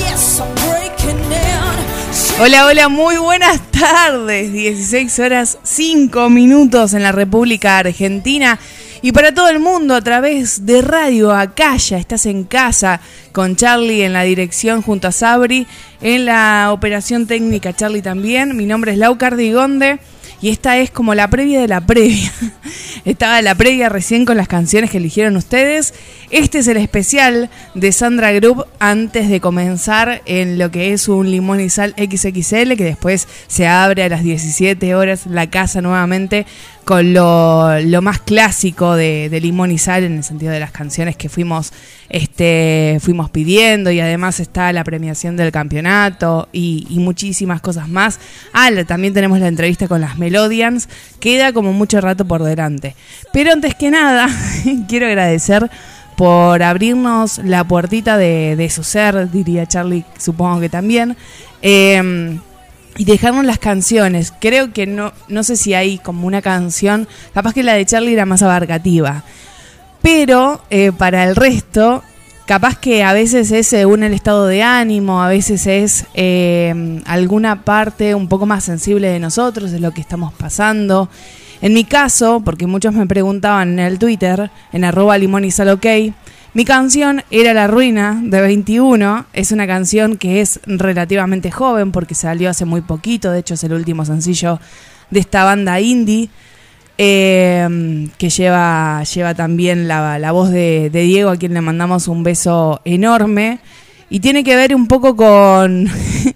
Yes, I'm breaking in. Hola, hola, muy buenas tardes. 16 horas 5 minutos en la República Argentina. Y para todo el mundo a través de Radio Acaya, estás en casa con Charlie en la dirección junto a Sabri, en la operación técnica Charlie también. Mi nombre es Lau Cardigonde y esta es como la previa de la previa. Estaba la previa recién con las canciones que eligieron ustedes. Este es el especial de Sandra Group antes de comenzar en lo que es un limón y sal XXL, que después se abre a las 17 horas la casa nuevamente con lo, más clásico de, de, Limón y Sal en el sentido de las canciones que fuimos, este, fuimos pidiendo y además está la premiación del campeonato y, muchísimas cosas más. Ah, también tenemos la entrevista con las Melodians, queda como mucho rato por delante. Pero antes que nada, quiero agradecer por abrirnos la puertita de, su ser, diría Charlie, supongo que también. Eh, y dejaron las canciones. Creo que no, no sé si hay como una canción, capaz que la de Charlie era más abarcativa. Pero eh, para el resto, capaz que a veces es según el estado de ánimo, a veces es eh, alguna parte un poco más sensible de nosotros, de lo que estamos pasando. En mi caso, porque muchos me preguntaban en el Twitter, en arroba limón y sal okay, mi canción era La Ruina de 21. Es una canción que es relativamente joven porque salió hace muy poquito. De hecho, es el último sencillo de esta banda indie. Eh, que lleva, lleva también la, la voz de, de, Diego, a quien le mandamos un beso enorme. Y tiene que ver un poco con,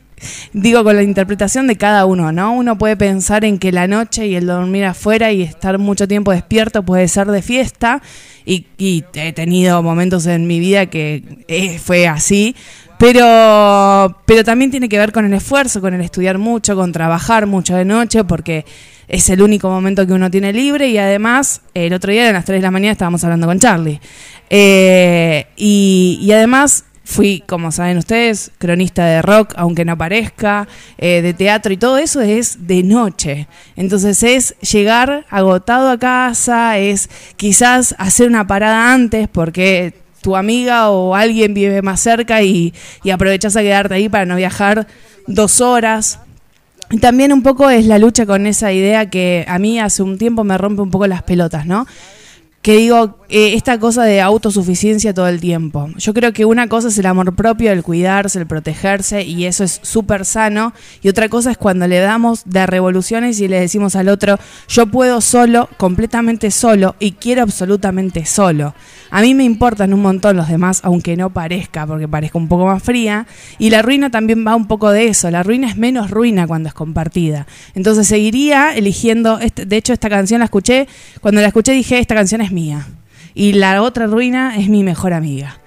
digo, con la interpretación de cada uno, ¿no? Uno puede pensar en que la noche y el dormir afuera y estar mucho tiempo despierto puede ser de fiesta. Y, he tenido momentos en mi vida que eh, fue así. Pero, pero también tiene que ver con el esfuerzo, con el estudiar mucho, con trabajar mucho de noche, porque es el único momento que uno tiene libre y además el otro día a las 3 de la mañana estábamos hablando con Charlie. Eh, y, además fui, como saben ustedes, cronista de rock, aunque no parezca, eh, de teatro y todo eso es de noche. Entonces es llegar agotado a casa, es quizás hacer una parada antes porque tu amiga o alguien vive más cerca y, y aprovechas a quedarte ahí para no viajar dos horas. Y también un poco es la lucha con esa idea que a mí hace un tiempo me rompe un poco las pelotas, ¿no? Que digo, eh, esta cosa de autosuficiencia todo el tiempo. Yo creo que una cosa es el amor propio, el cuidarse, el protegerse, y eso es súper sano. Y otra cosa es cuando le damos de revoluciones y le decimos al otro, yo puedo solo, completamente solo, y quiero absolutamente solo. A mí me importan un montón los demás, aunque no parezca, porque parezca un poco más fría. Y la ruina también va un poco de eso. La ruina es menos ruina cuando es compartida. Entonces seguiría eligiendo, este, de hecho esta canción la escuché, cuando la escuché dije, esta canción es mía. Y la otra ruina es mi mejor amiga.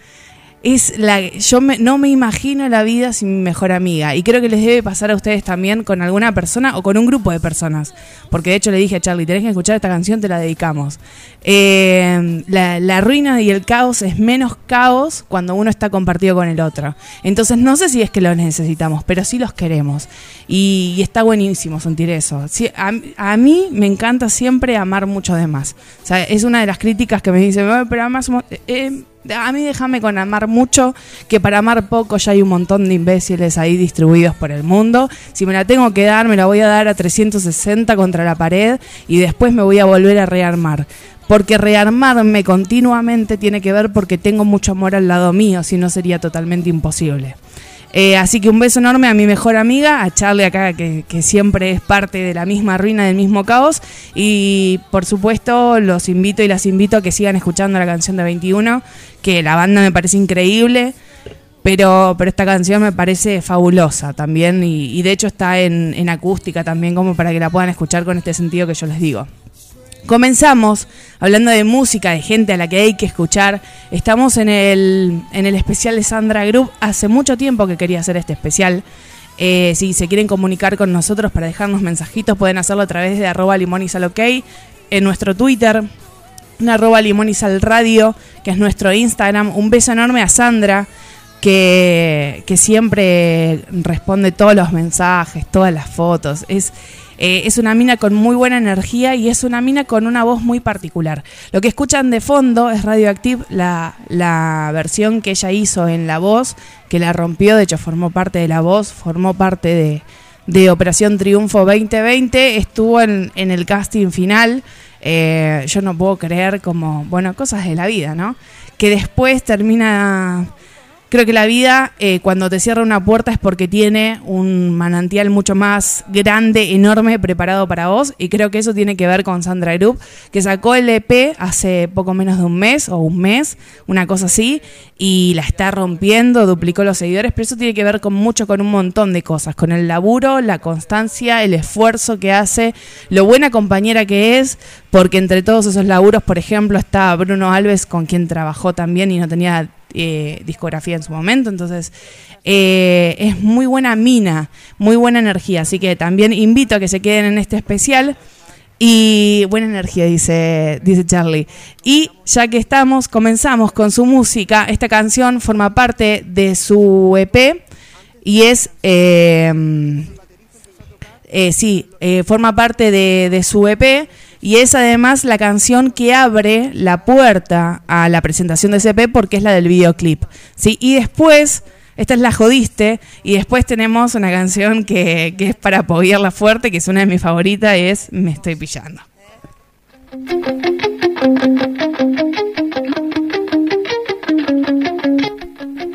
Es la, yo me, no me imagino la vida sin mi mejor amiga. Y creo que les debe pasar a ustedes también con alguna persona o con un grupo de personas. Porque de hecho le dije a Charlie, tenés que escuchar esta canción, te la dedicamos. Eh, la, ruina y el caos es menos caos cuando uno está compartido con el otro. Entonces no sé si es que los necesitamos, pero sí los queremos. Y, está buenísimo sentir eso. A, mí me encanta siempre amar mucho de más. O sea, es una de las críticas que me dicen, pero además... Eh, a mí déjame con amar mucho, que para amar poco ya hay un montón de imbéciles ahí distribuidos por el mundo. Si me la tengo que dar, me la voy a dar a 360 contra la pared y después me voy a volver a rearmar. Porque rearmarme continuamente tiene que ver porque tengo mucho amor al lado mío, si no sería totalmente imposible. Eh, así que un beso enorme a mi mejor amiga, a Charlie acá, que, que, siempre es parte de la misma ruina, del mismo caos. Y por supuesto, los invito y las invito a que sigan escuchando la canción de 21, que la banda me parece increíble. Pero, pero esta canción me parece fabulosa también y, y de hecho está en, en acústica también como para que la puedan escuchar con este sentido que yo les digo. Comenzamos hablando de música, de gente a la que hay que escuchar. Estamos en el, en el especial de Sandra Group. Hace mucho tiempo que quería hacer este especial. Eh, si se quieren comunicar con nosotros para dejarnos mensajitos, pueden hacerlo a través de arroba limonizalok en nuestro Twitter, en arroba limonizalradio, que es nuestro Instagram. Un beso enorme a Sandra, que, que siempre responde todos los mensajes, todas las fotos. Es, eh, es una mina con muy buena energía y es una mina con una voz muy particular. Lo que escuchan de fondo es Radioactive, la, la versión que ella hizo en la voz, que la rompió, de hecho formó parte de la voz, formó parte de, de Operación Triunfo 2020, estuvo en, en el casting final. Eh, yo no puedo creer como, bueno, cosas de la vida, ¿no? Que después termina Creo que la vida, eh, cuando te cierra una puerta, es porque tiene un manantial mucho más grande, enorme, preparado para vos. Y creo que eso tiene que ver con Sandra Group, que sacó el EP hace poco menos de un mes o un mes, una cosa así, y la está rompiendo, duplicó los seguidores. Pero eso tiene que ver con mucho, con un montón de cosas: con el laburo, la constancia, el esfuerzo que hace, lo buena compañera que es, porque entre todos esos laburos, por ejemplo, está Bruno Alves, con quien trabajó también y no tenía eh, discografía en su momento, entonces eh, es muy buena mina, muy buena energía, así que también invito a que se queden en este especial. Y buena energía, dice, dice Charlie. Y ya que estamos, comenzamos con su música. Esta canción forma parte de su EP y es... Eh, sí, forma parte de, de su EP y es además la canción que abre la puerta a la presentación de CP porque es la del videoclip. ¿sí? Y después, esta es la jodiste, y después tenemos una canción que, que es para apoyarla fuerte, que es una de mis favoritas, es Me estoy pillando.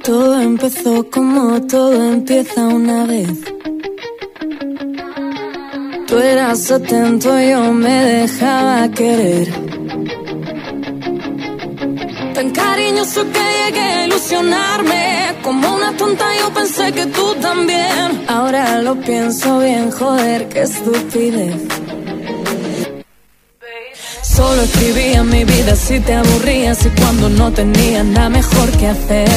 Todo empezó como todo empieza una vez Tú eras atento, yo me dejaba querer. Tan cariñoso que llegué a ilusionarme. Como una tonta yo pensé que tú también. Ahora lo pienso bien, joder, qué estupidez. Solo escribía mi vida si te aburrías y cuando no tenía nada mejor que hacer.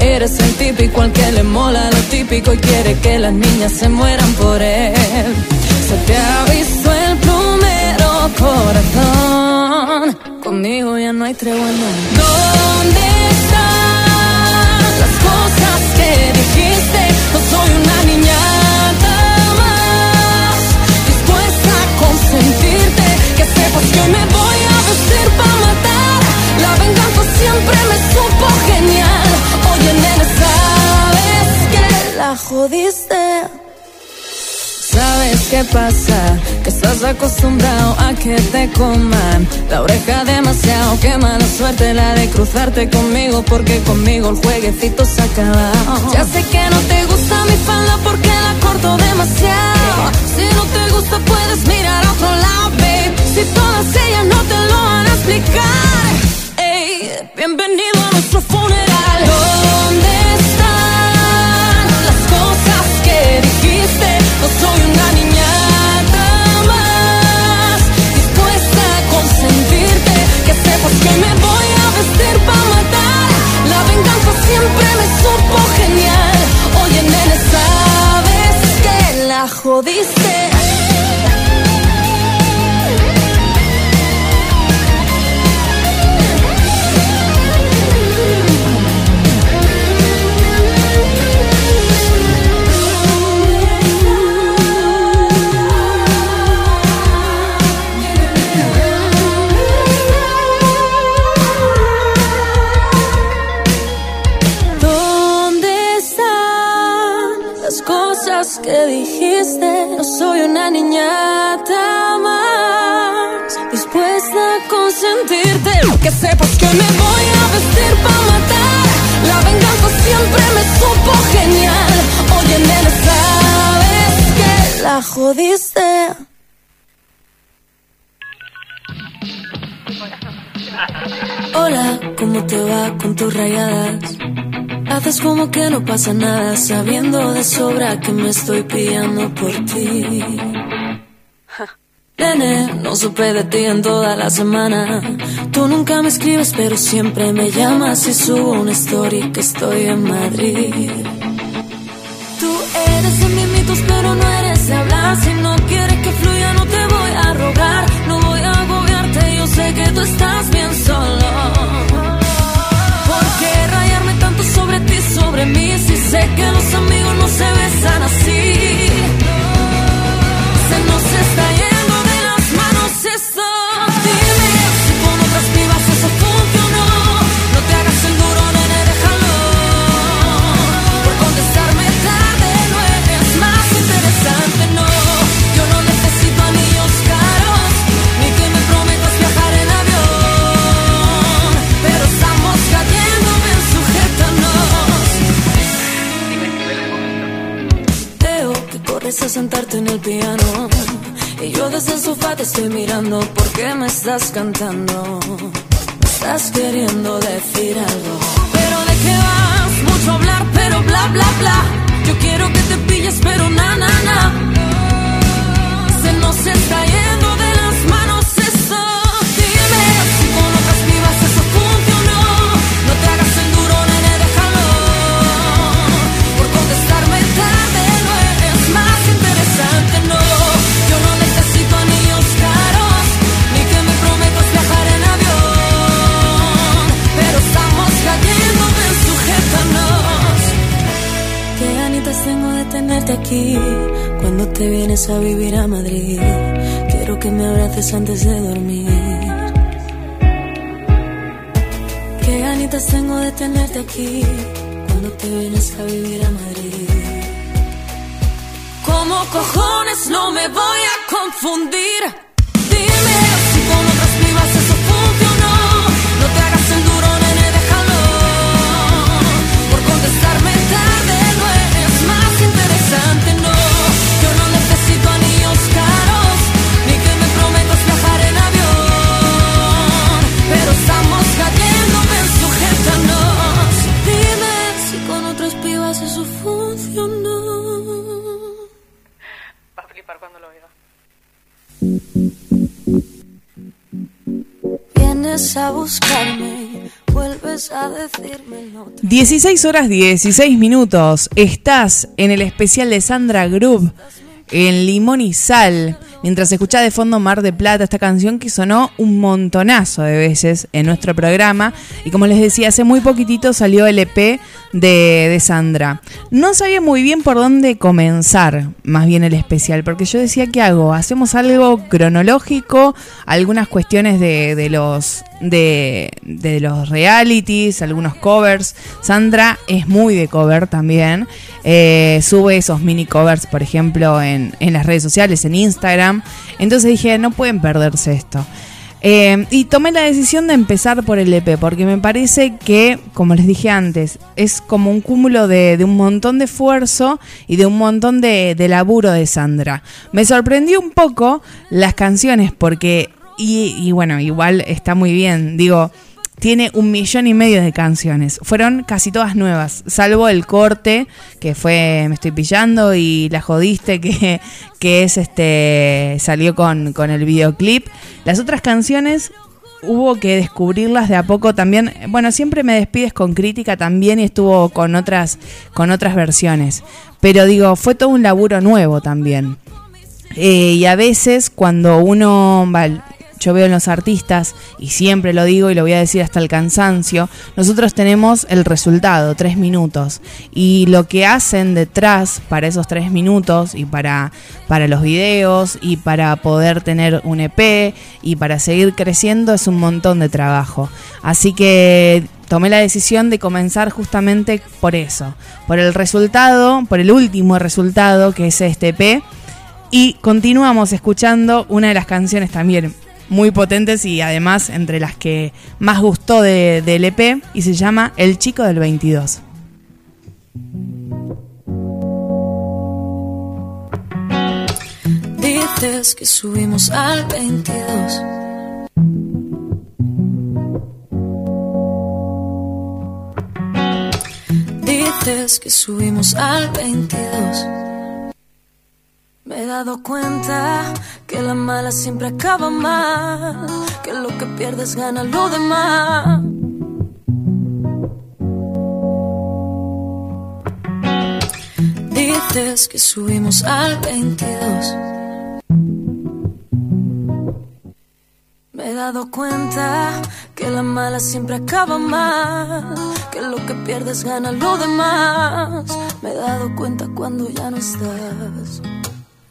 Eres el típico al que le mola lo típico y quiere que las niñas se mueran por él. Se te ha visto el primero corazón. Conmigo ya no hay tregua. ¿Dónde están las cosas que dijiste? No soy una niñata más dispuesta a consentirte. Que sepas que me voy a vestir para matar. La venganza siempre me supo genial. Oye, nene, sabes que la jodiste. ¿Sabes qué pasa? Que estás acostumbrado a que te coman la oreja demasiado. Qué mala suerte la de cruzarte conmigo, porque conmigo el jueguecito se ha acabado. Ya sé que no te gusta mi falda porque la corto demasiado. Si no te gusta, puedes mirar a otro lado, babe. Si todas ellas no te lo van a explicar. Ey, bienvenido a nuestro funeral. ¿Dónde No soy una niñata más dispuesta a consentirte. Que sepas que me voy a vestir para matar. La venganza siempre me supo genial. Oye, nene, sabes que la jodiste. Rayadas? Haces como que no pasa nada, sabiendo de sobra que me estoy pillando por ti. Nene, no supe de ti en toda la semana. Tú nunca me escribes, pero siempre me llamas y subo una story que estoy en Madrid. Tú eres de mimitos, pero no eres de hablar. Si no quieres que fluya, no te voy a rogar. No voy a agobiarte, yo sé que tú estás bien solo. sobre mí si sé que los amigos no se besan así. Estoy mirando porque me estás cantando. Estás queriendo decir algo. Pero de qué vas, mucho hablar, pero bla bla bla. Yo quiero que te pilles, pero na na na. Se nos está yendo aquí cuando te vienes a vivir a Madrid. Quiero que me abraces antes de dormir. Qué ganitas tengo de tenerte aquí cuando te vienes a vivir a Madrid. ¿Cómo cojones no me voy a confundir? Dime a buscarme, vuelves a te 16 horas 16 minutos. Estás en el especial de Sandra Group en Limón y Sal. Mientras escuchás de fondo Mar de Plata, esta canción que sonó un montonazo de veces en nuestro programa. Y como les decía, hace muy poquitito salió el EP de, de Sandra. No sabía muy bien por dónde comenzar, más bien el especial, porque yo decía, ¿qué hago? ¿Hacemos algo cronológico? Algunas cuestiones de, de los de, de los realities, algunos covers. Sandra es muy de cover también. Eh, sube esos mini covers, por ejemplo, en, en las redes sociales, en Instagram. Entonces dije, no pueden perderse esto. Eh, y tomé la decisión de empezar por el EP, porque me parece que, como les dije antes, es como un cúmulo de, un montón de esfuerzo y de un montón de, de laburo de Sandra. Me sorprendió un poco las canciones, porque, y, y bueno, igual está muy bien, digo, tiene un millón y medio de canciones. Fueron casi todas nuevas, salvo el corte, que fue Me estoy pillando, y La jodiste, que, que es este. salió con, con el videoclip. Las otras canciones hubo que descubrirlas de a poco también. Bueno, siempre me despides con crítica también y estuvo con otras, con otras versiones. Pero digo, fue todo un laburo nuevo también. Eh, y a veces cuando uno va, yo veo en los artistas, y siempre lo digo y lo voy a decir hasta el cansancio, nosotros tenemos el resultado, tres minutos. Y lo que hacen detrás para esos tres minutos y para, para los videos y para poder tener un EP y para seguir creciendo es un montón de trabajo. Así que tomé la decisión de comenzar justamente por eso, por el resultado, por el último resultado que es este EP. Y continuamos escuchando una de las canciones también muy potentes y además entre las que más gustó de- del EP y se llama El Chico del 22. Dices que subimos al 22. Dices que subimos al 22. Me he dado cuenta que la mala siempre acaba mal, que lo que pierdes gana lo demás. Dices que subimos al 22. Me he dado cuenta que la mala siempre acaba mal, que lo que pierdes gana lo demás. Me he dado cuenta cuando ya no estás.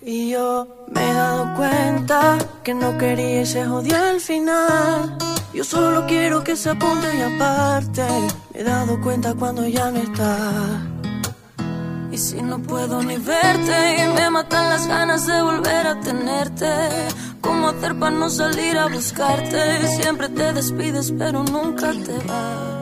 Y yo me he dado cuenta que no quería y se jodió al final. Yo solo quiero que se apunte y aparte. Me he dado cuenta cuando ya no estás. Y si no puedo ni verte y me matan las ganas de volver a tenerte. ¿Cómo hacer para no salir a buscarte? Siempre te despides pero nunca te vas.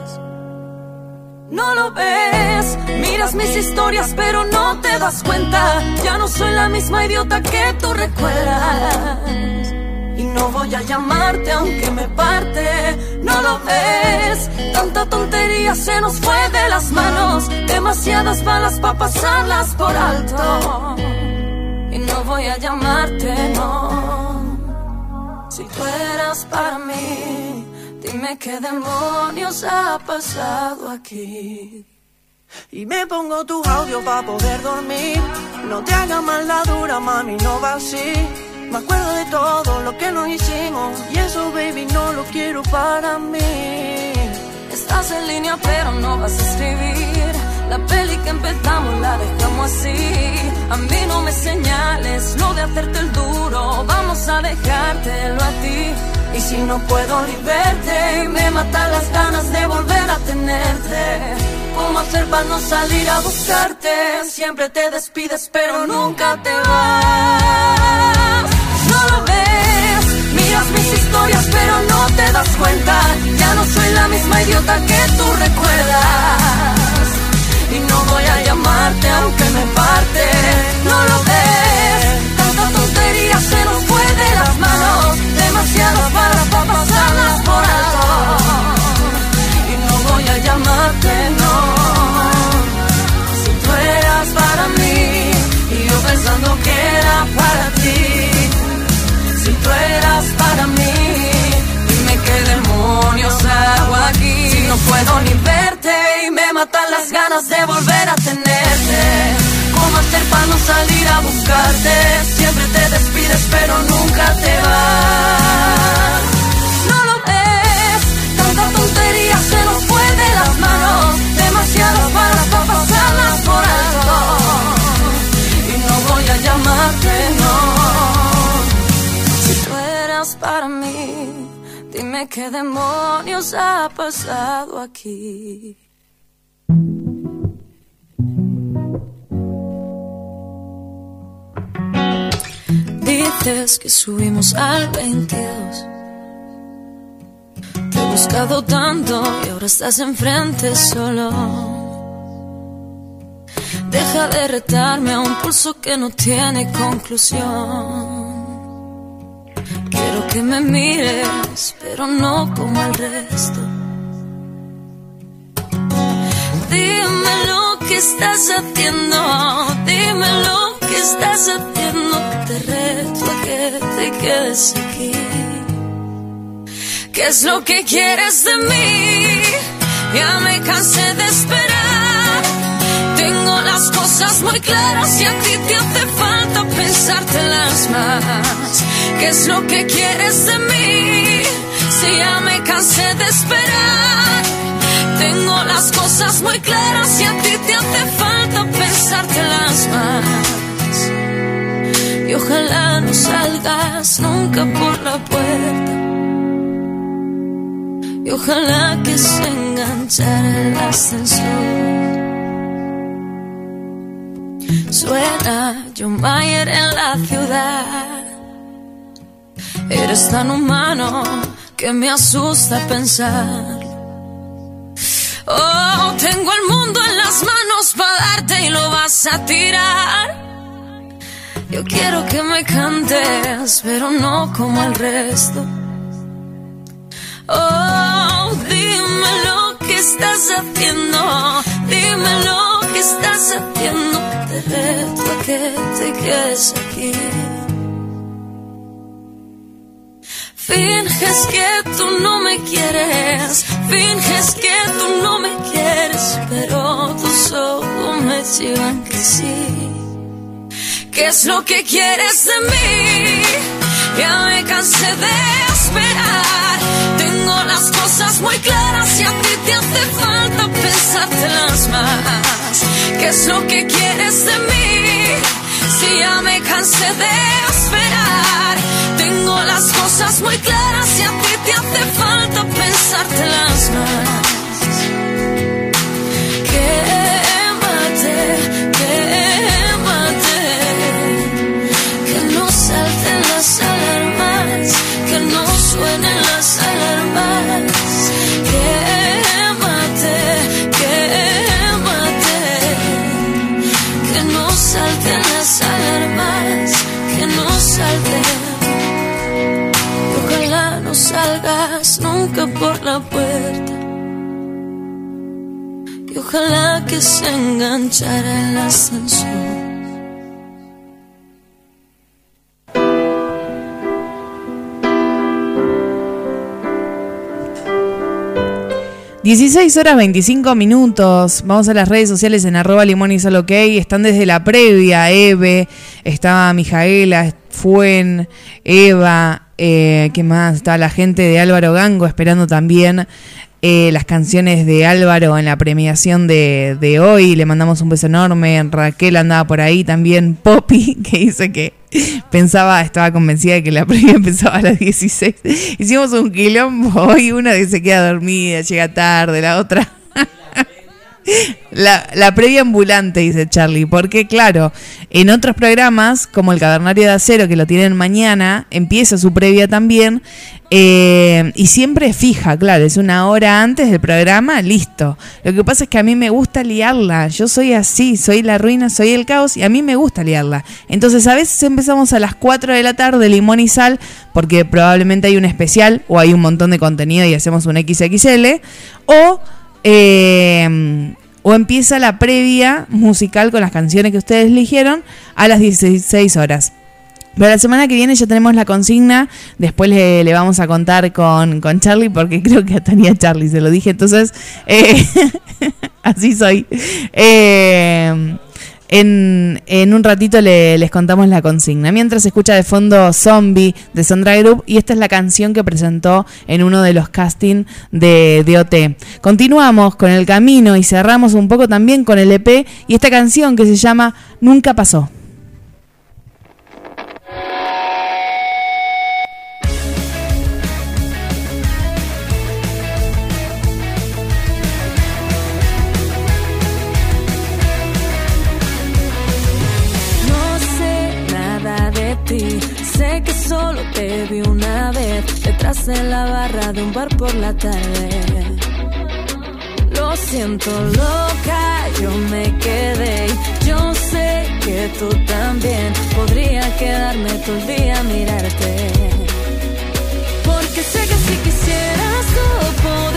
No lo ves, miras mis historias pero no te das cuenta. Ya no soy la misma idiota que tú recuerdas. Y no voy a llamarte aunque me parte, no lo ves. Tanta tontería se nos fue de las manos, demasiadas balas para pasarlas por alto. Y no voy a llamarte, no. Si tú eras para mí, dime qué demonios ha pasado aquí. Y me pongo tu audio para poder dormir. No te haga mal la dura, mami, no va así. Me acuerdo de todo lo que nos hicimos. Y eso, baby, no lo quiero para mí. Estás en línea, pero no vas a escribir. La peli que empezamos la dejamos así. A mí no me señales lo de hacerte el duro. Vamos a dejártelo a ti. Y si no puedo ni me matan las ganas de volver a tenerte. ¿Cómo hacer para no salir a buscarte? Siempre te despides, pero nunca te vas. No lo ves, miras mis historias, pero no te das cuenta. Ya no soy la misma idiota que tú recuerdas. Y no voy a llamarte aunque me parte. No lo ves, tanta tontería se nos fue de las manos. Demasiadas para pasarlas a buscarte? Siempre te despides pero nunca te vas. No lo ves, tanta tontería se nos fue de las manos, demasiadas balas para pasarlas por alto. Y no voy a llamarte, no. Si tú eras para mí, dime qué demonios ha pasado aquí. Que subimos al 22 te he buscado tanto y ahora estás enfrente solo. Deja de retarme a un pulso que no tiene conclusión. Quiero que me mires, pero no como el resto. Dime lo que estás haciendo, dime lo que estás haciendo. Te reto a que te quedes aquí. ¿Qué es lo que quieres de mí? Ya me cansé de esperar. Tengo las cosas muy claras y a ti te hace falta pensártelas más. ¿Qué es lo que quieres de mí? Si ya me cansé de esperar. Tengo las cosas muy claras y a ti te hace falta pensártelas más. Ojalá no salgas nunca por la puerta y ojalá que se enganchara el ascensor. Suena John Mayer en la ciudad. Eres tan humano que me asusta pensar. Oh, tengo el mundo en las manos para darte y lo vas a tirar. Yo quiero que me cantes, pero no como el resto. Oh, dime lo que estás haciendo, dime lo que estás haciendo. Te reto a que te quedes aquí. Finges que tú no me quieres, finges que tú no me quieres, pero tus ojos me digan que sí. ¿Qué es lo que quieres de mí? Ya me cansé de esperar. Tengo las cosas muy claras y a ti te hace falta pensártelas más. ¿Qué es lo que quieres de mí? Si ya me cansé de esperar. Tengo las cosas muy claras y a ti te hace falta pensártelas más. Quémate, que se enganchara el ascensor. 16 horas 25 minutos. Vamos a las redes sociales en arroba limón y solo ok. Están desde la previa. Eve, estaba Mijaela, Fuen, Eva, eh, ¿qué más? Estaba la gente de Álvaro Gango esperando también eh, las canciones de Álvaro en la premiación de, de, hoy. Le mandamos un beso enorme. Raquel andaba por ahí también. Poppy, que dice que pensaba, estaba convencida de que la previa empezaba a las 16. Hicimos un quilombo hoy. Una que se queda dormida, llega tarde, la otra. La, previa ambulante, dice Charlie, porque claro, en otros programas, como el Cavernario de Acero, que lo tienen mañana, empieza su previa también, eh, y siempre es fija, claro, es una hora antes del programa, listo. Lo que pasa es que a mí me gusta liarla, yo soy así, soy la ruina, soy el caos, y a mí me gusta liarla. Entonces a veces empezamos a las 4 de la tarde, limón y sal, porque probablemente hay un especial, o hay un montón de contenido y hacemos un XXL, o eh, o empieza la previa musical con las canciones que ustedes eligieron a las 16 horas. Pero la semana que viene ya tenemos la consigna. Después le, vamos a contar con, con, Charlie, porque creo que tenía Charlie, se lo dije. Entonces, eh, así soy. Eh, en, un ratito les contamos la consigna. Mientras se escucha de fondo Zombie de Sandra Group y esta es la canción que presentó en uno de los castings de, de OT. Continuamos con el camino y cerramos un poco también con el EP y esta canción que se llama Nunca pasó. Vi una vez detrás de la barra de un bar por la tarde. Lo siento, loca, yo me quedé. Yo sé que tú también podría quedarme todo el día mirarte. Porque sé que si quisieras podría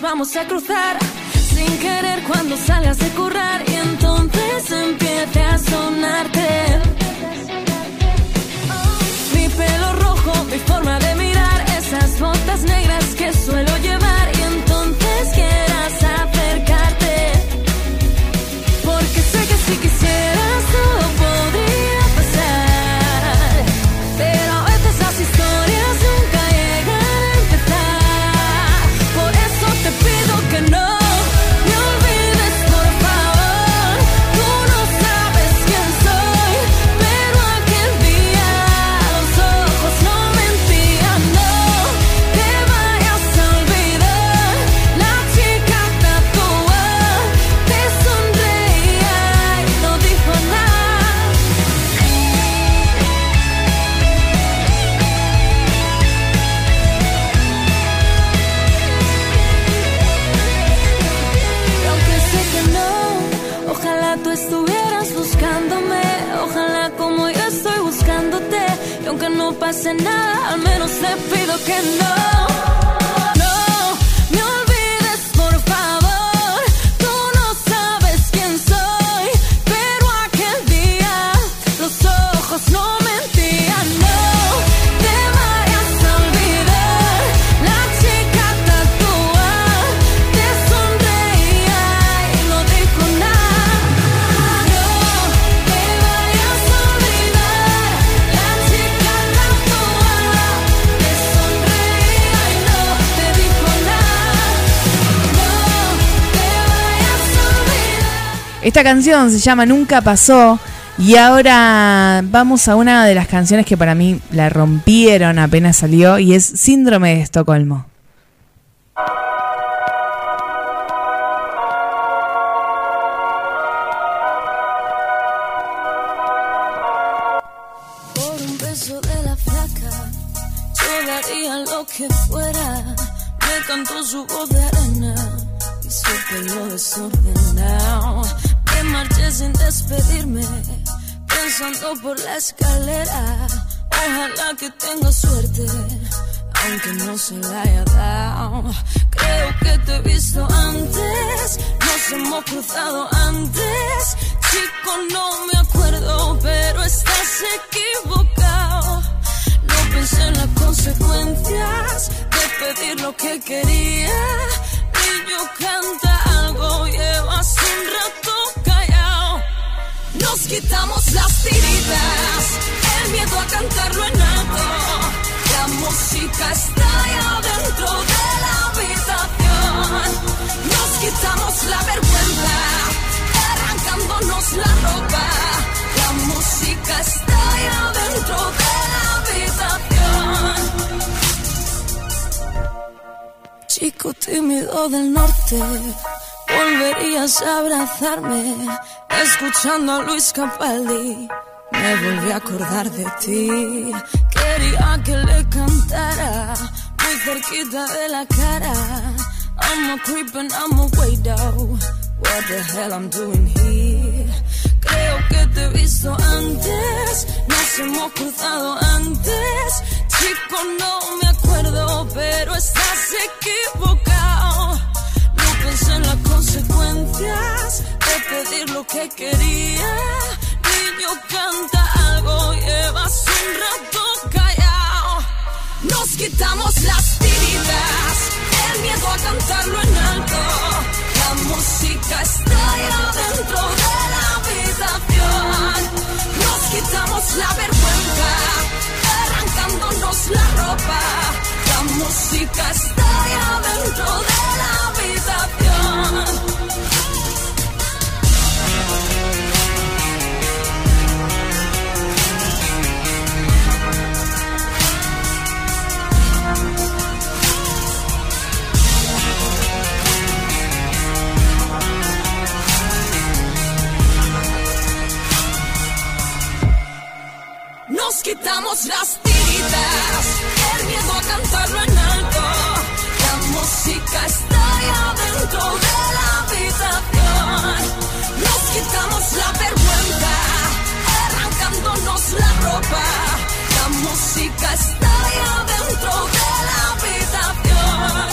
vamos a cruzar sin querer cuando salgas de currar y entonces empiece a sonarte. Mi pelo rojo, mi forma de mirar, esas botas negras que suelo llevar y entonces quieras Esta canción se llama Nunca pasó. Y ahora vamos a una de las canciones que para mí la rompieron apenas salió y es Síndrome de Estocolmo. Tímido del norte, volverías a abrazarme, escuchando a Luis Capaldi. Me volví a acordar de ti. Quería que le cantara muy cerquita de la cara. I'm a creep and I'm a weirdo. What the hell I'm doing here? Creo que te he visto antes, nos hemos cruzado antes. Chico, no me acuerdo, pero estás equivocado. Pensé en las consecuencias de pedir lo que quería. Niño, canta algo, llevas un rato callado. Nos quitamos las tiritas, el miedo a cantarlo en alto. La música está ya dentro de la habitación. Nos quitamos la vergüenza, arrancándonos la ropa. La música está ya dentro de la quitamos las tiritas, el miedo a cantarlo en. La ya dentro de la habitación. Nos quitamos la vergüenza, arrancándonos la ropa. La música está ya dentro de la habitación.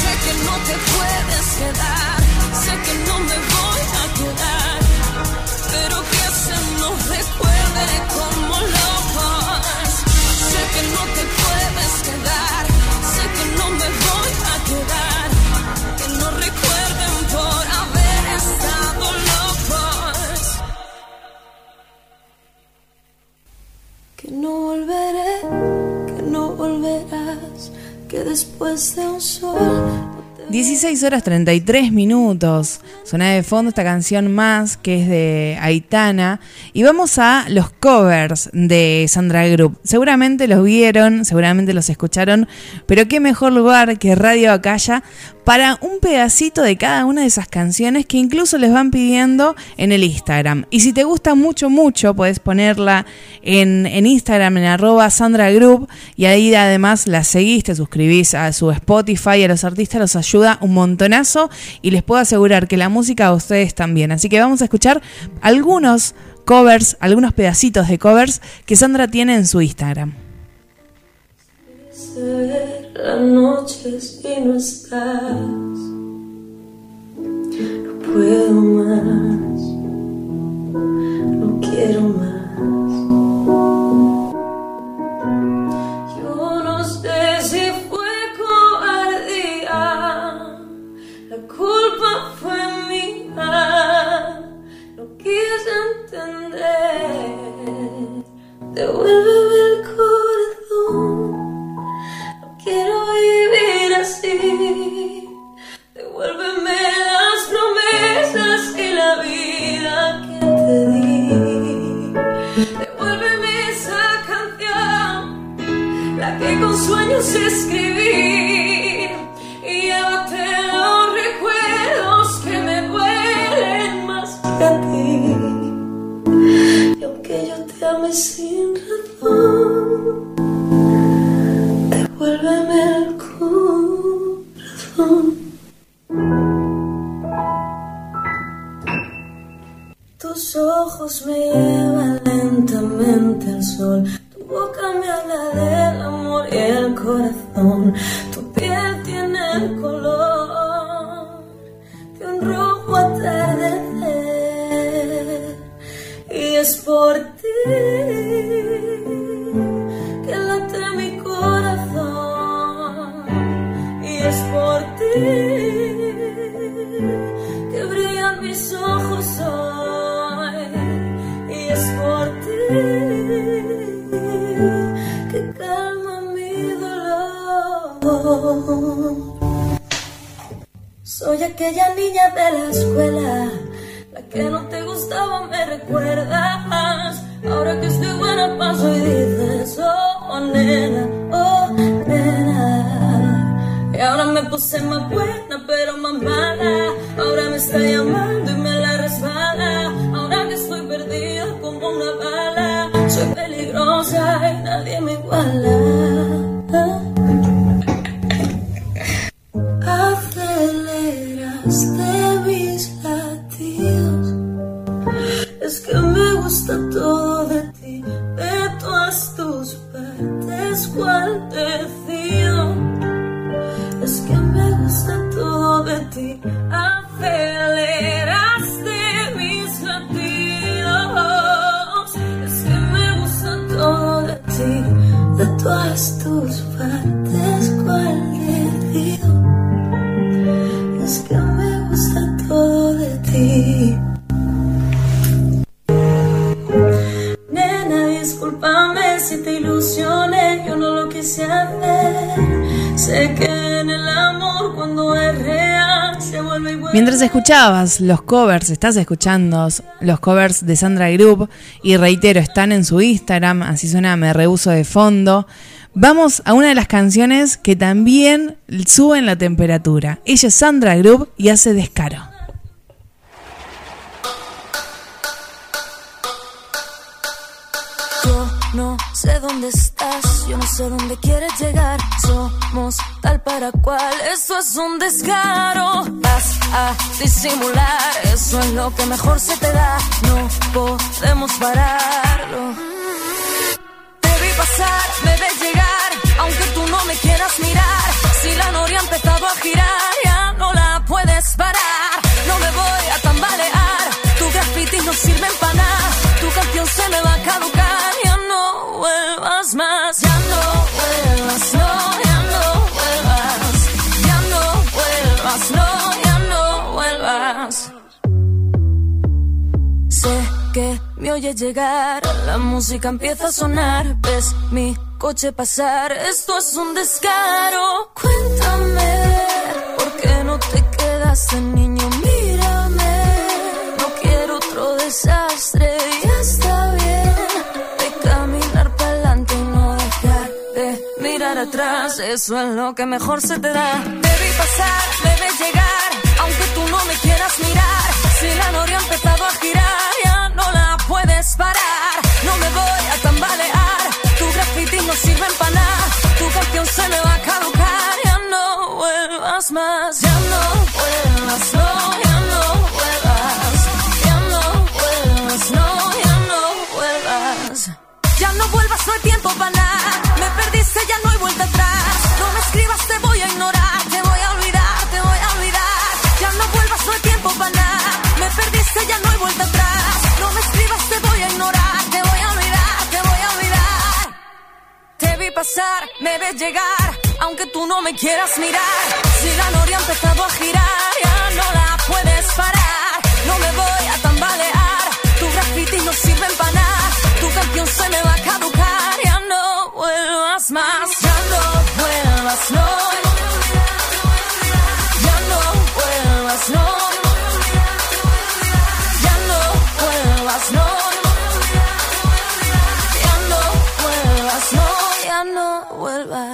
Sé que no te puedes quedar, sol 16 horas 33 minutos. Suena de fondo esta canción más que es de Aitana. Y vamos a los covers de Sandra Group. Seguramente los vieron, seguramente los escucharon, pero qué mejor lugar que Radio Acaya para un pedacito de cada una de esas canciones que incluso les van pidiendo en el Instagram. Y si te gusta mucho, mucho, puedes ponerla en, en Instagram, en arroba Sandra Group, y ahí además la seguís, te suscribís a su Spotify, a los artistas los ayuda un montonazo y les puedo asegurar que la música a ustedes también. Así que vamos a escuchar algunos covers, algunos pedacitos de covers que Sandra tiene en su Instagram. puedo más, no quiero más. No quise entender, devuélveme el corazón. No y nadie me iguala. Los covers, estás escuchando los covers de Sandra Group y reitero, están en su Instagram, así suena Me Rehuso de fondo. Vamos a una de las canciones que también suben la temperatura. Ella es Sandra Group y hace descaro. Sé dónde estás, yo no sé dónde quieres llegar. Somos tal para cual, eso es un descaro. Vas a disimular, eso es lo que mejor se te da. No podemos pararlo. Te vi pasar, me ves llegar, aunque tú no me quieras mirar. Si la noria ha empezado a girar, ya no la puedes parar. Ya no vuelvas, no, ya no vuelvas. Ya no vuelvas, no, ya no vuelvas. Sé que me oyes llegar, la música empieza a sonar, ves mi coche pasar, esto es un descaro. Cuéntame, ¿por qué no te quedaste niño? Mírame, no quiero otro desastre, atrás, eso es lo que mejor se te da. Debí pasar, debes llegar, aunque tú no me quieras mirar. Si la noria ha empezado a girar, ya no la puedes parar. No me voy a tambalear, tu graffiti no sirve para nada. Tu canción se me va a caducar, ya no vuelvas más. No hay vuelta atrás. No me escribas, te voy a ignorar. Te voy a olvidar, te voy a olvidar. Ya no vuelvas, no hay tiempo para nada. Me perdiste, ya no hay vuelta atrás. No me escribas, te voy a ignorar. Te voy a olvidar, te voy a olvidar. Te vi pasar, me ves llegar, aunque tú no me quieras mirar. Si la noria ha empezado a girar, ya no la puedes parar. No me voy a tambalear, tu graffiti no sirven para nada. Tu canción se me va a caducar, vuelvas más. Ya no vuelvas, no. Ya no vuelvas, no. Ya no vuelvas, no. Ya no vuelvas, no, ya no vuelvas.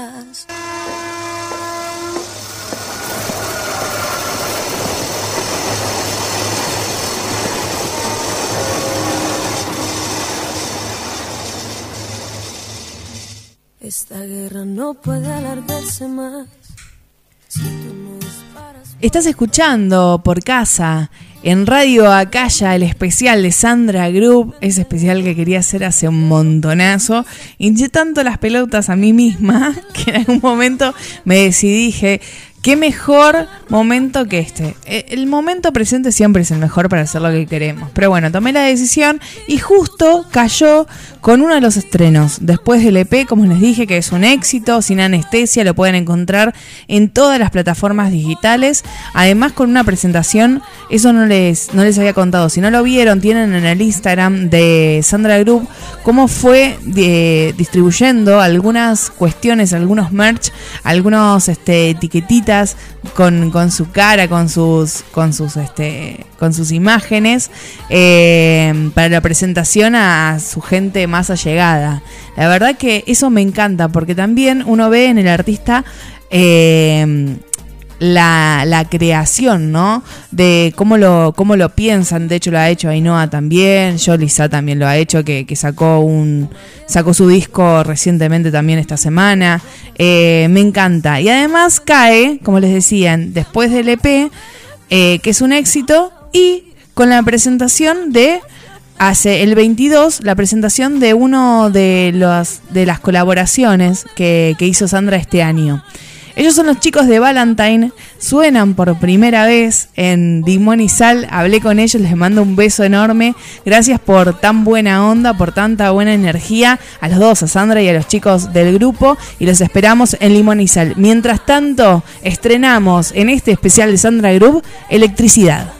Esta guerra no puede alargarse más. Estás escuchando por casa en Radio Acaya el especial de Sandra Group, ese especial que quería hacer hace un montonazo. Hinché tanto las pelotas a mí misma que en algún momento me decidí, qué mejor momento que este. Eh, el momento presente siempre es el mejor para hacer lo que queremos. Pero bueno, tomé la decisión y justo cayó con uno de los estrenos. Después del EP, como les dije, que es un éxito, sin anestesia, lo pueden encontrar en todas las plataformas digitales. Además, con una presentación, eso no les, no les había contado. Si no lo vieron, tienen en el Instagram de Sandra Group cómo fue eh, distribuyendo algunas cuestiones, algunos merch, algunos este, etiquetitas con, su cara, con sus, con sus, este, con sus imágenes eh, para la presentación a, su gente más allegada. La verdad que eso me encanta porque también uno ve en el artista eh, la, la, creación, ¿no? De cómo lo, cómo lo piensan. De hecho, lo ha hecho Ainhoa también. Yolisa también lo ha hecho, que, sacó un sacó su disco recientemente también esta semana. Eh, me encanta. Y además cae, como les decían, después del EP, eh, que es un éxito, y con la presentación de hace el 22 la presentación de uno de los de las colaboraciones que, que hizo Sandra este año. Ellos son los chicos de Valentine, suenan por primera vez en Dimon y Sal, hablé con ellos, les mando un beso enorme, gracias por tan buena onda, por tanta buena energía, a los dos, a Sandra y a los chicos del grupo, y los esperamos en Limón y Sal. Mientras tanto, estrenamos en este especial de Sandra Group, Electricidad.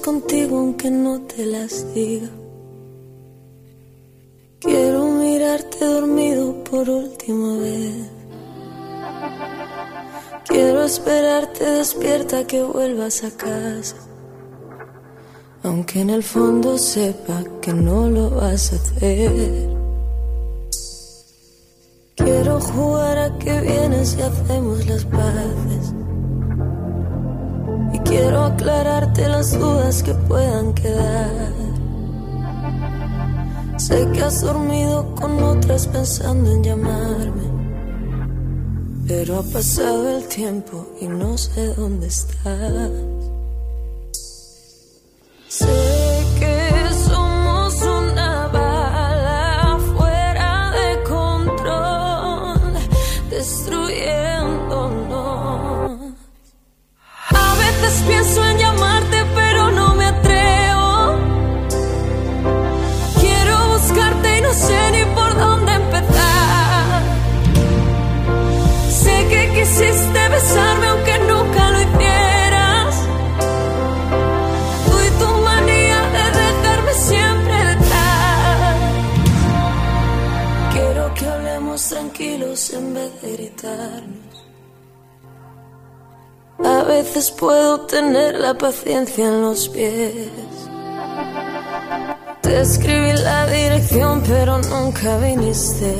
Contigo aunque no te las diga. Quiero mirarte dormido por última vez. Quiero esperarte despierta que vuelvas a casa. Aunque en el fondo sepa que no lo vas a hacer. Quiero jugar a que vienes y hacemos las paces. Y quiero aclararte las dudas que puedan quedar. Sé que has dormido con otras pensando en llamarme. Pero ha pasado el tiempo y no sé dónde estás. Pienso en llamarte, pero no me atrevo. Quiero buscarte y no sé ni por dónde empezar. Sé que quisiste besarme aunque nunca lo hicieras. Tú y tu manía de dejarme siempre detrás. Quiero que hablemos tranquilos en vez de gritarnos. A veces puedo tener la paciencia en los pies. Te escribí la dirección, pero nunca viniste.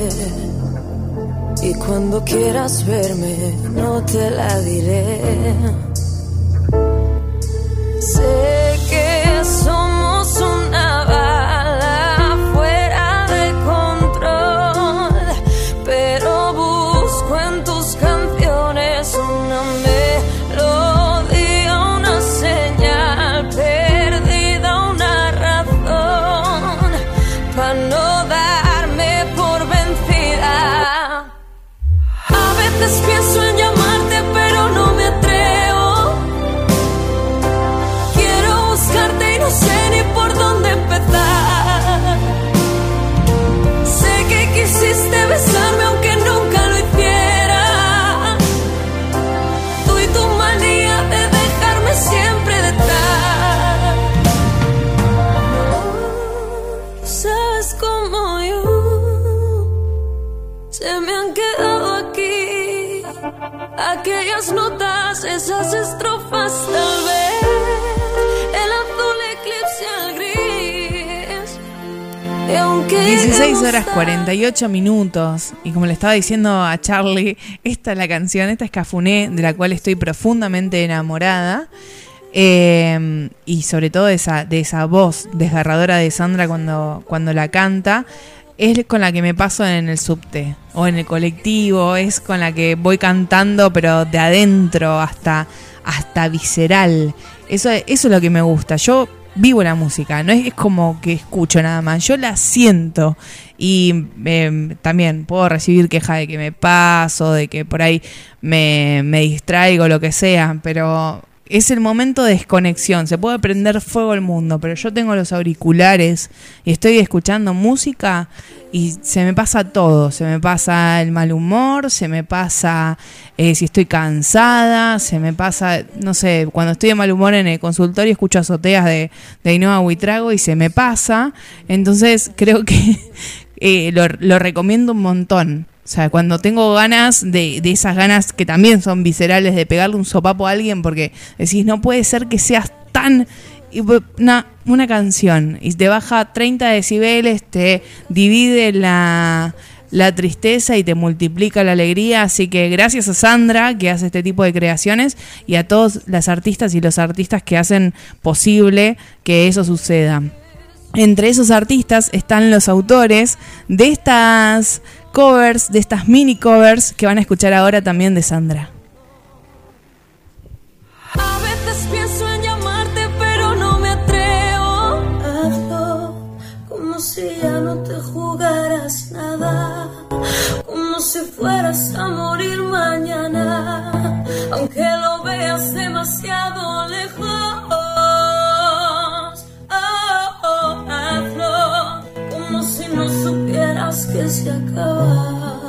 Y cuando quieras verme, no te la diré. Sé aquellas notas, esas estrofas tal vez. El azul eclipse al gris. Y aunque 16 lleguemos horas a- 48 minutos. Y como le estaba diciendo a Charlie, esta es la canción, esta es Cafuné, de la cual estoy profundamente enamorada. Eh, y sobre todo de esa, de esa voz desgarradora de Sandra cuando, cuando la canta. Es con la que me paso en el subte o en el colectivo, es con la que voy cantando, pero de adentro hasta, hasta visceral. Eso, eso es lo que me gusta. Yo vivo la música, no es, es como que escucho nada más, yo la siento y eh, también puedo recibir queja de que me paso, de que por ahí me, me distraigo, lo que sea, pero es el momento de desconexión, se puede prender fuego el mundo, pero yo tengo los auriculares y estoy escuchando música y se me pasa todo, se me pasa el mal humor, se me pasa eh, si estoy cansada, se me pasa, no sé, cuando estoy de mal humor en el consultorio escucho azoteas de, de Ainhoa Huitrago y se me pasa, entonces creo que eh, lo recomiendo un montón. O sea, cuando tengo ganas de, de esas ganas que también son viscerales de pegarle un sopapo a alguien porque decís, no puede ser que seas tan... Una, una canción y te baja 30 decibeles, te divide la, la tristeza y te multiplica la alegría. Así que gracias a Sandra que hace este tipo de creaciones y a todas las artistas y los artistas que hacen posible que eso suceda. Entre esos artistas están los autores de estas covers, de estas mini covers que van a escuchar ahora también de Sandra. A veces pienso en llamarte, pero no me atrevo. Hazlo como si ya no te jugaras nada. Como si fueras a morir mañana. Aunque lo veas demasiado lejos. Supieras que se acaba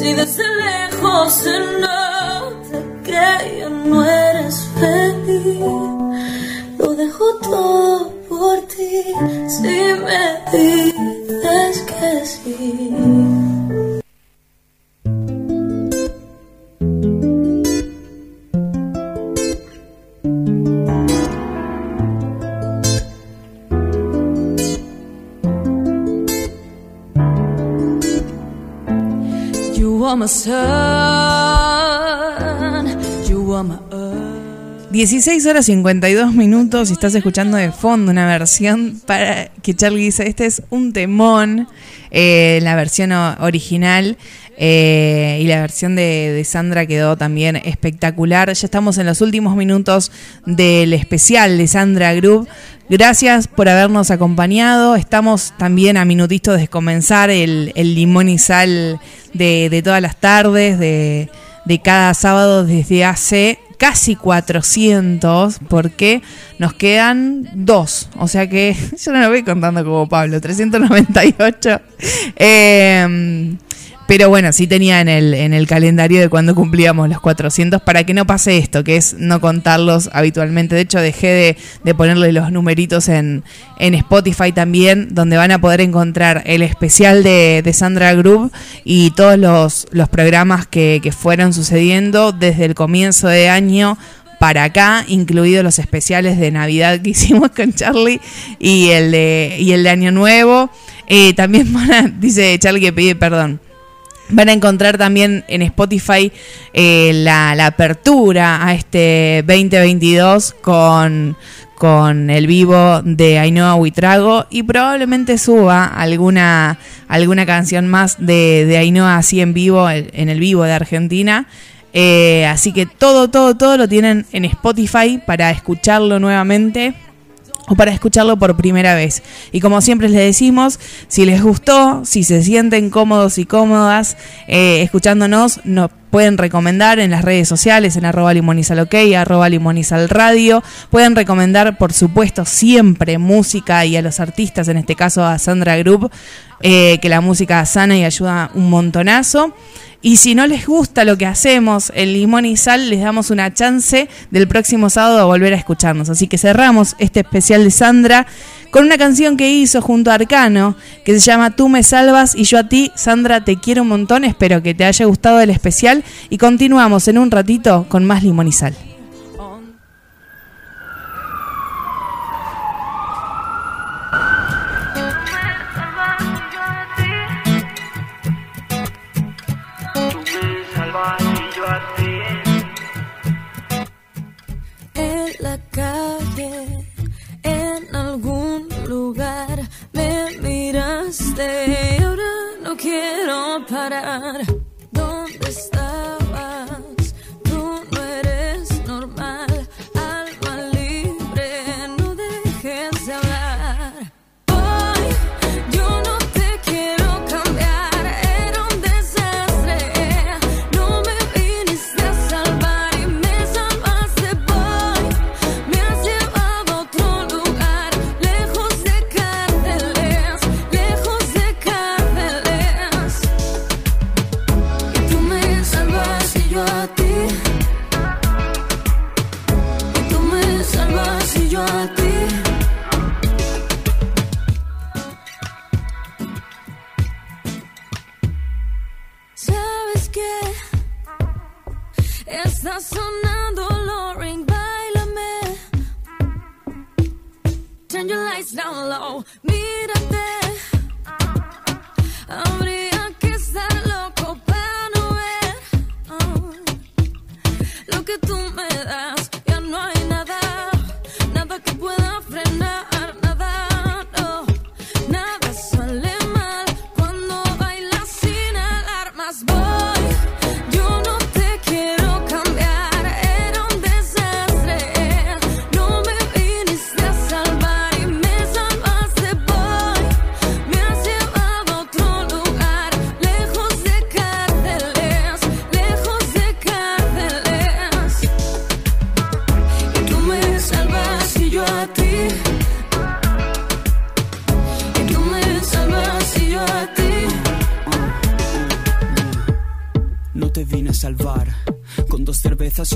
Si desde lejos se nota que ya no eres feliz, 16 horas 52 minutos y estás escuchando de fondo una versión para que Charlie dice, este es un temón, eh, la versión original eh, y la versión de, Sandra quedó también espectacular. Ya estamos en los últimos minutos del especial de Sandra Group. Gracias por habernos acompañado. Estamos también a minutitos de comenzar el, limón y sal de, todas las tardes, de, de cada sábado desde hace casi 400, porque nos quedan dos. O sea que yo no lo voy contando como Pablo, 398. Eh, pero bueno, sí tenía en el, en el calendario de cuando cumplíamos los 400 para que no pase esto, que es no contarlos habitualmente. De hecho, dejé de, de ponerle los numeritos en, en Spotify también, donde van a poder encontrar el especial de, de Sandra Group y todos los, los programas que, que fueron sucediendo desde el comienzo de año para acá, incluidos los especiales de Navidad que hicimos con Charlie y el de, y el de Año Nuevo. Eh, también van a- dice Charlie que pide perdón. Van a encontrar también en Spotify eh, la, apertura a este 2022 con, con el vivo de Ainhoa Huitrago y probablemente suba alguna, alguna canción más de, de Ainhoa así en vivo, en el vivo de Argentina. Eh, así que todo, todo, todo lo tienen en Spotify para escucharlo nuevamente o para escucharlo por primera vez. Y como siempre les decimos, si les gustó, si se sienten cómodos y cómodas eh, escuchándonos, nos pueden recomendar en las redes sociales, en arroba limonizalok, arroba limonizalradio. Pueden recomendar, por supuesto, siempre música y a los artistas, en este caso a Sandra Group, eh, que la música sana y ayuda un montonazo. Y si no les gusta lo que hacemos en Limón y Sal, les damos una chance del próximo sábado a volver a escucharnos. Así que cerramos este especial de Sandra con una canción que hizo junto a Arcano, que se llama Tú me salvas y yo a ti, Sandra, te quiero un montón. Espero que te haya gustado el especial y continuamos en un ratito con más Limón y Sal. Y ahora no quiero parar. ¿Dónde estabas?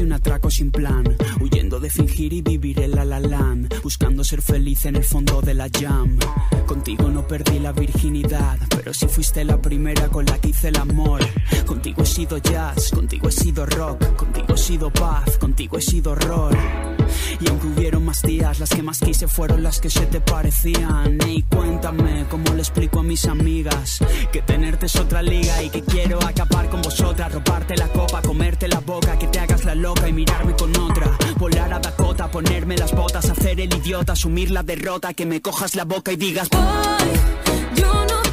Un atraco sin plan, huyendo de fingir y vivir el la la land, buscando ser feliz en el fondo de la jam. Contigo no perdí la virginidad, pero si fuiste la primera con la que hice el amor. Contigo he sido jazz, contigo he sido rock, contigo he sido paz, contigo he sido horror. Y aunque hubieron más días, las que más quise fueron las que se te parecían. Y cuéntame cómo le explico a mis amigas que tenerte es otra liga y que quiero acabar con vosotras, robarte la copa, comerte la boca, que te hagas la loca y mirarme con otra. Volar a Dakota, ponerme las botas, hacer el idiota, asumir la derrota, que me cojas la boca y digas. Yo no